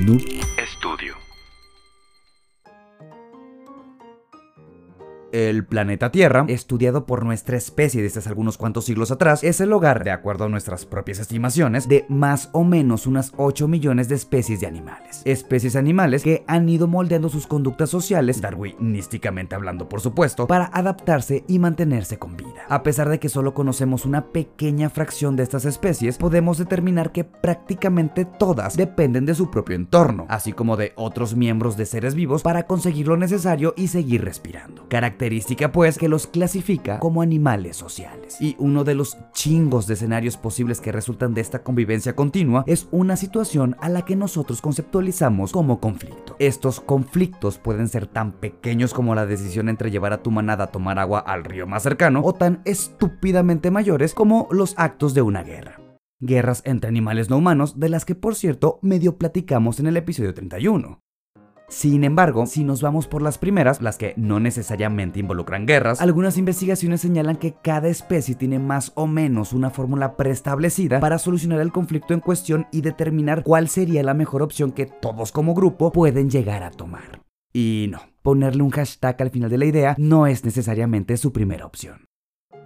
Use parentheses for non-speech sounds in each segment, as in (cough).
nous. El planeta Tierra, estudiado por nuestra especie desde hace algunos cuantos siglos atrás, es el hogar, de acuerdo a nuestras propias estimaciones, de más o menos unas 8 millones de especies de animales. Especies animales que han ido moldeando sus conductas sociales, darwinísticamente hablando por supuesto, para adaptarse y mantenerse con vida. A pesar de que solo conocemos una pequeña fracción de estas especies, podemos determinar que prácticamente todas dependen de su propio entorno, así como de otros miembros de seres vivos para conseguir lo necesario y seguir respirando característica pues que los clasifica como animales sociales. Y uno de los chingos de escenarios posibles que resultan de esta convivencia continua es una situación a la que nosotros conceptualizamos como conflicto. Estos conflictos pueden ser tan pequeños como la decisión entre llevar a tu manada a tomar agua al río más cercano o tan estúpidamente mayores como los actos de una guerra guerras entre animales no humanos, de las que por cierto medio platicamos en el episodio 31. Sin embargo, si nos vamos por las primeras, las que no necesariamente involucran guerras, algunas investigaciones señalan que cada especie tiene más o menos una fórmula preestablecida para solucionar el conflicto en cuestión y determinar cuál sería la mejor opción que todos como grupo pueden llegar a tomar. Y no, ponerle un hashtag al final de la idea no es necesariamente su primera opción.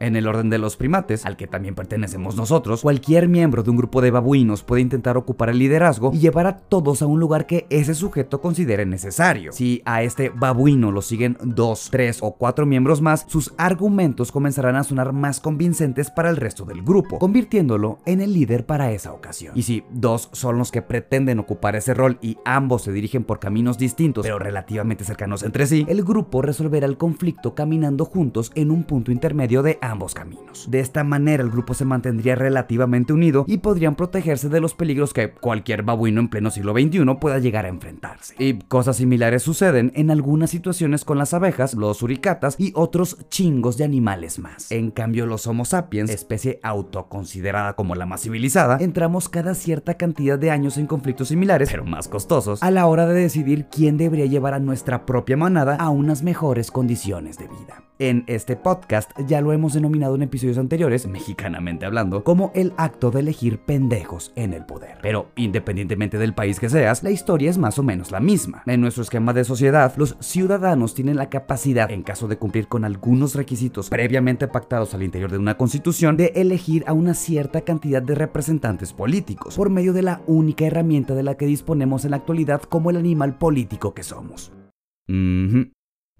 En el orden de los primates, al que también pertenecemos nosotros, cualquier miembro de un grupo de babuinos puede intentar ocupar el liderazgo y llevar a todos a un lugar que ese sujeto considere necesario. Si a este babuino lo siguen dos, tres o cuatro miembros más, sus argumentos comenzarán a sonar más convincentes para el resto del grupo, convirtiéndolo en el líder para esa ocasión. Y si dos son los que pretenden ocupar ese rol y ambos se dirigen por caminos distintos pero relativamente cercanos entre sí, el grupo resolverá el conflicto caminando juntos en un punto intermedio de caminos. De esta manera el grupo se mantendría relativamente unido y podrían protegerse de los peligros que cualquier babuino en pleno siglo XXI pueda llegar a enfrentarse. Y cosas similares suceden en algunas situaciones con las abejas, los uricatas y otros chingos de animales más. En cambio los Homo sapiens, especie autoconsiderada como la más civilizada, entramos cada cierta cantidad de años en conflictos similares, pero más costosos, a la hora de decidir quién debería llevar a nuestra propia manada a unas mejores condiciones de vida. En este podcast ya lo hemos denominado en episodios anteriores, mexicanamente hablando, como el acto de elegir pendejos en el poder. Pero independientemente del país que seas, la historia es más o menos la misma. En nuestro esquema de sociedad, los ciudadanos tienen la capacidad, en caso de cumplir con algunos requisitos previamente pactados al interior de una constitución, de elegir a una cierta cantidad de representantes políticos, por medio de la única herramienta de la que disponemos en la actualidad como el animal político que somos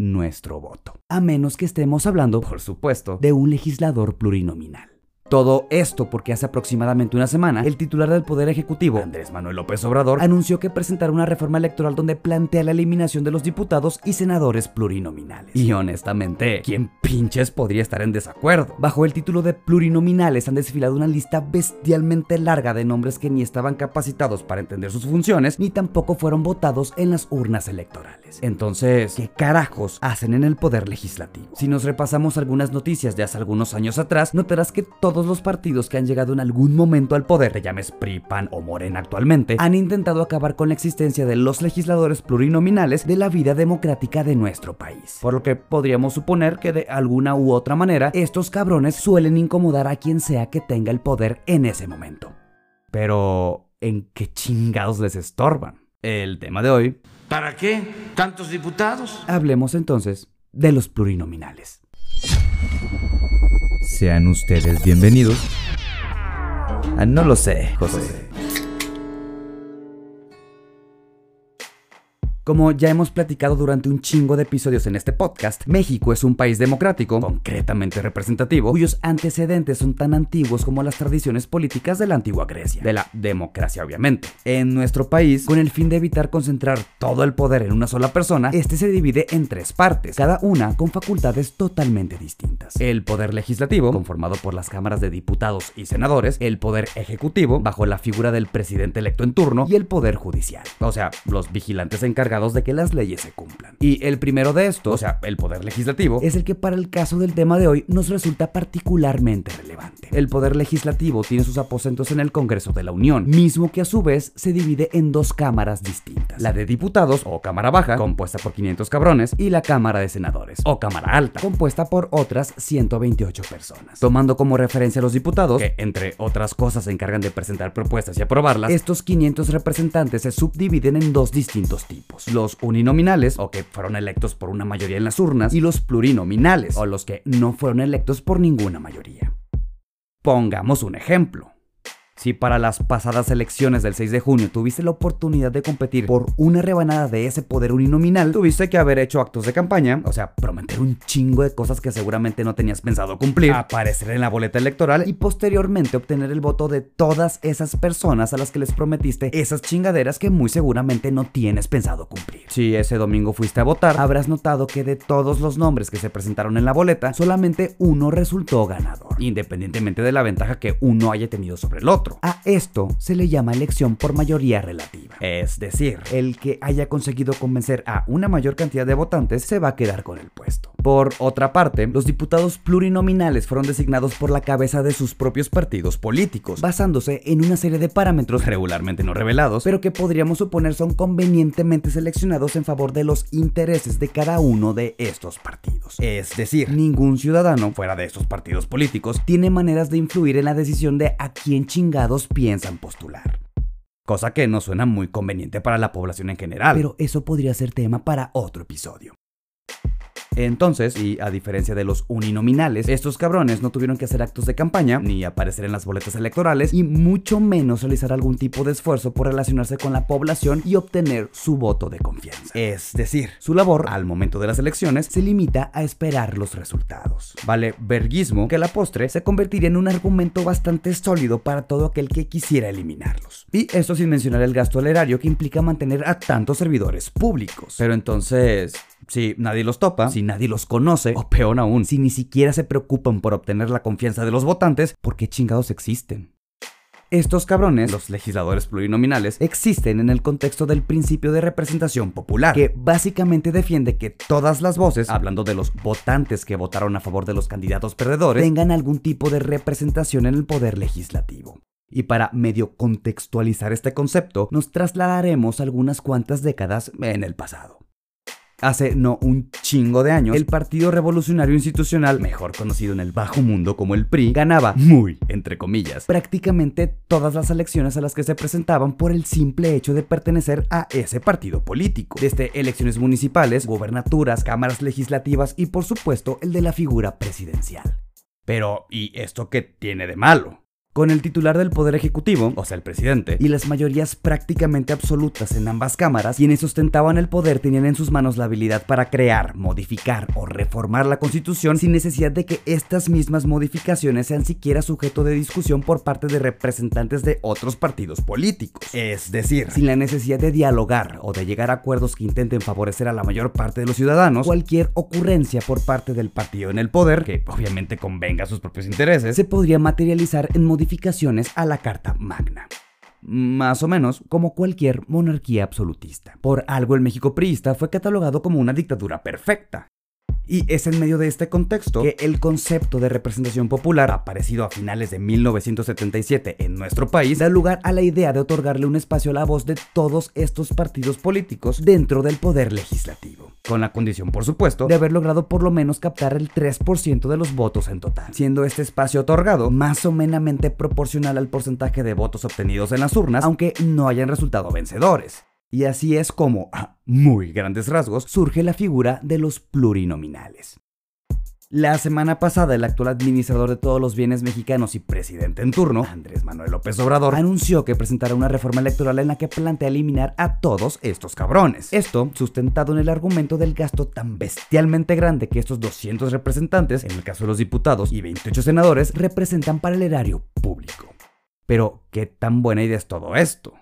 nuestro voto. A menos que estemos hablando, por supuesto, de un legislador plurinominal. Todo esto porque hace aproximadamente una semana, el titular del Poder Ejecutivo, Andrés Manuel López Obrador, anunció que presentará una reforma electoral donde plantea la eliminación de los diputados y senadores plurinominales. Y honestamente, ¿quién pinches podría estar en desacuerdo? Bajo el título de plurinominales han desfilado una lista bestialmente larga de nombres que ni estaban capacitados para entender sus funciones, ni tampoco fueron votados en las urnas electorales. Entonces, ¿qué carajos hacen en el Poder Legislativo? Si nos repasamos algunas noticias de hace algunos años atrás, notarás que todos los partidos que han llegado en algún momento al poder, llames PRI, PAN o Morena actualmente, han intentado acabar con la existencia de los legisladores plurinominales de la vida democrática de nuestro país. Por lo que podríamos suponer que de alguna u otra manera estos cabrones suelen incomodar a quien sea que tenga el poder en ese momento. Pero, ¿en qué chingados les estorban? El tema de hoy. ¿Para qué tantos diputados? Hablemos entonces de los plurinominales. Sean ustedes bienvenidos. Ah, no lo sé, José. Como ya hemos platicado durante un chingo de episodios en este podcast, México es un país democrático, concretamente representativo, cuyos antecedentes son tan antiguos como las tradiciones políticas de la antigua Grecia, de la democracia obviamente. En nuestro país, con el fin de evitar concentrar todo el poder en una sola persona, este se divide en tres partes, cada una con facultades totalmente distintas. El poder legislativo, conformado por las cámaras de diputados y senadores, el poder ejecutivo, bajo la figura del presidente electo en turno, y el poder judicial, o sea, los vigilantes encargados encargados de que las leyes se cumplan. Y el primero de estos, o sea, el poder legislativo, es el que para el caso del tema de hoy nos resulta particularmente relevante. El poder legislativo tiene sus aposentos en el Congreso de la Unión, mismo que a su vez se divide en dos cámaras distintas, la de diputados o Cámara Baja, compuesta por 500 cabrones, y la Cámara de Senadores o Cámara Alta, compuesta por otras 128 personas. Tomando como referencia a los diputados, que entre otras cosas se encargan de presentar propuestas y aprobarlas, estos 500 representantes se subdividen en dos distintos tipos, los uninominales, o que fueron electos por una mayoría en las urnas, y los plurinominales, o los que no fueron electos por ninguna mayoría. Pongamos un ejemplo. Si para las pasadas elecciones del 6 de junio tuviste la oportunidad de competir por una rebanada de ese poder uninominal, tuviste que haber hecho actos de campaña, o sea, prometer un chingo de cosas que seguramente no tenías pensado cumplir, aparecer en la boleta electoral y posteriormente obtener el voto de todas esas personas a las que les prometiste esas chingaderas que muy seguramente no tienes pensado cumplir. Si ese domingo fuiste a votar, habrás notado que de todos los nombres que se presentaron en la boleta, solamente uno resultó ganador, independientemente de la ventaja que uno haya tenido sobre el otro. A esto se le llama elección por mayoría relativa. Es decir, el que haya conseguido convencer a una mayor cantidad de votantes se va a quedar con el puesto. Por otra parte, los diputados plurinominales fueron designados por la cabeza de sus propios partidos políticos, basándose en una serie de parámetros regularmente no revelados, pero que podríamos suponer son convenientemente seleccionados en favor de los intereses de cada uno de estos partidos. Es decir, ningún ciudadano fuera de estos partidos políticos tiene maneras de influir en la decisión de a quién chingados piensan postular. Cosa que no suena muy conveniente para la población en general, pero eso podría ser tema para otro episodio. Entonces, y a diferencia de los uninominales, estos cabrones no tuvieron que hacer actos de campaña, ni aparecer en las boletas electorales, y mucho menos realizar algún tipo de esfuerzo por relacionarse con la población y obtener su voto de confianza. Es decir, su labor al momento de las elecciones se limita a esperar los resultados. Vale verguismo que la postre se convertiría en un argumento bastante sólido para todo aquel que quisiera eliminarlos. Y esto sin mencionar el gasto al erario que implica mantener a tantos servidores públicos. Pero entonces, si nadie los topa, si nadie los conoce, o peor aún, si ni siquiera se preocupan por obtener la confianza de los votantes, ¿por qué chingados existen? Estos cabrones, los legisladores plurinominales, existen en el contexto del principio de representación popular, que básicamente defiende que todas las voces, hablando de los votantes que votaron a favor de los candidatos perdedores, tengan algún tipo de representación en el poder legislativo. Y para medio contextualizar este concepto, nos trasladaremos algunas cuantas décadas en el pasado. Hace no un chingo de años, el Partido Revolucionario Institucional, mejor conocido en el bajo mundo como el PRI, ganaba muy, entre comillas, prácticamente todas las elecciones a las que se presentaban por el simple hecho de pertenecer a ese partido político. Desde elecciones municipales, gobernaturas, cámaras legislativas y por supuesto el de la figura presidencial. Pero, ¿y esto qué tiene de malo? Con el titular del Poder Ejecutivo, o sea, el presidente, y las mayorías prácticamente absolutas en ambas cámaras, quienes ostentaban el poder tenían en sus manos la habilidad para crear, modificar o reformar la Constitución sin necesidad de que estas mismas modificaciones sean siquiera sujeto de discusión por parte de representantes de otros partidos políticos. Es decir, sin la necesidad de dialogar o de llegar a acuerdos que intenten favorecer a la mayor parte de los ciudadanos, cualquier ocurrencia por parte del partido en el poder, que obviamente convenga a sus propios intereses, se podría materializar en modificaciones a la Carta Magna más o menos como cualquier monarquía absolutista. Por algo el México priista fue catalogado como una dictadura perfecta. Y es en medio de este contexto que el concepto de representación popular, aparecido a finales de 1977 en nuestro país, da lugar a la idea de otorgarle un espacio a la voz de todos estos partidos políticos dentro del poder legislativo con la condición, por supuesto, de haber logrado por lo menos captar el 3% de los votos en total, siendo este espacio otorgado más o menos proporcional al porcentaje de votos obtenidos en las urnas, aunque no hayan resultado vencedores. Y así es como, a muy grandes rasgos, surge la figura de los plurinominales. La semana pasada, el actual administrador de todos los bienes mexicanos y presidente en turno, Andrés Manuel López Obrador, anunció que presentará una reforma electoral en la que plantea eliminar a todos estos cabrones. Esto sustentado en el argumento del gasto tan bestialmente grande que estos 200 representantes, en el caso de los diputados y 28 senadores, representan para el erario público. Pero, ¿qué tan buena idea es todo esto?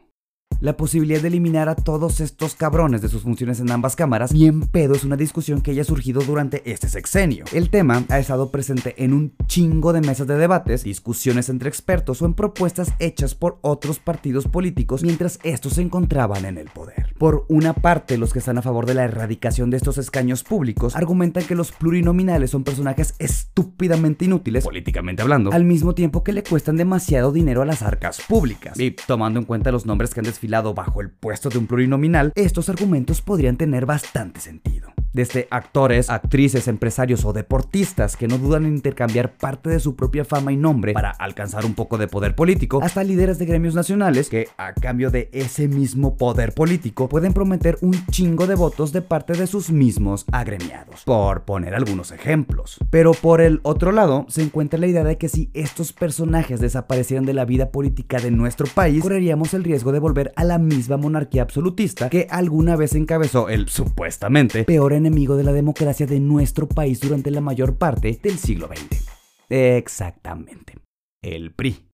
La posibilidad de eliminar a todos estos cabrones de sus funciones en ambas cámaras, bien pedo es una discusión que haya surgido durante este sexenio. El tema ha estado presente en un chingo de mesas de debates, discusiones entre expertos o en propuestas hechas por otros partidos políticos mientras estos se encontraban en el poder. Por una parte, los que están a favor de la erradicación de estos escaños públicos argumentan que los plurinominales son personajes estúpidamente inútiles, políticamente hablando, al mismo tiempo que le cuestan demasiado dinero a las arcas públicas. Y tomando en cuenta los nombres que han desfilado bajo el puesto de un plurinominal, estos argumentos podrían tener bastante sentido desde actores, actrices, empresarios o deportistas que no dudan en intercambiar parte de su propia fama y nombre para alcanzar un poco de poder político, hasta líderes de gremios nacionales que, a cambio de ese mismo poder político, pueden prometer un chingo de votos de parte de sus mismos agremiados, por poner algunos ejemplos. Pero por el otro lado, se encuentra la idea de que si estos personajes desaparecieran de la vida política de nuestro país, correríamos el riesgo de volver a la misma monarquía absolutista que alguna vez encabezó el supuestamente peor enemigo de la democracia de nuestro país durante la mayor parte del siglo XX. Exactamente, el PRI.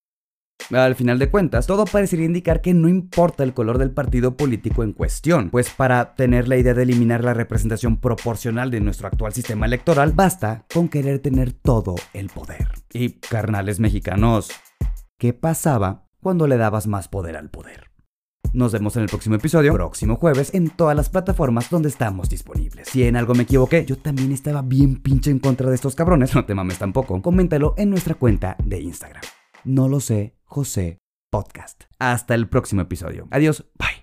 Al final de cuentas, todo parecería indicar que no importa el color del partido político en cuestión, pues para tener la idea de eliminar la representación proporcional de nuestro actual sistema electoral, basta con querer tener todo el poder. Y carnales mexicanos, ¿qué pasaba cuando le dabas más poder al poder? Nos vemos en el próximo episodio, próximo jueves, en todas las plataformas donde estamos disponibles. Si en algo me equivoqué, yo también estaba bien pinche en contra de estos cabrones, (laughs) no te mames tampoco, coméntalo en nuestra cuenta de Instagram. No lo sé, José Podcast. Hasta el próximo episodio. Adiós. Bye.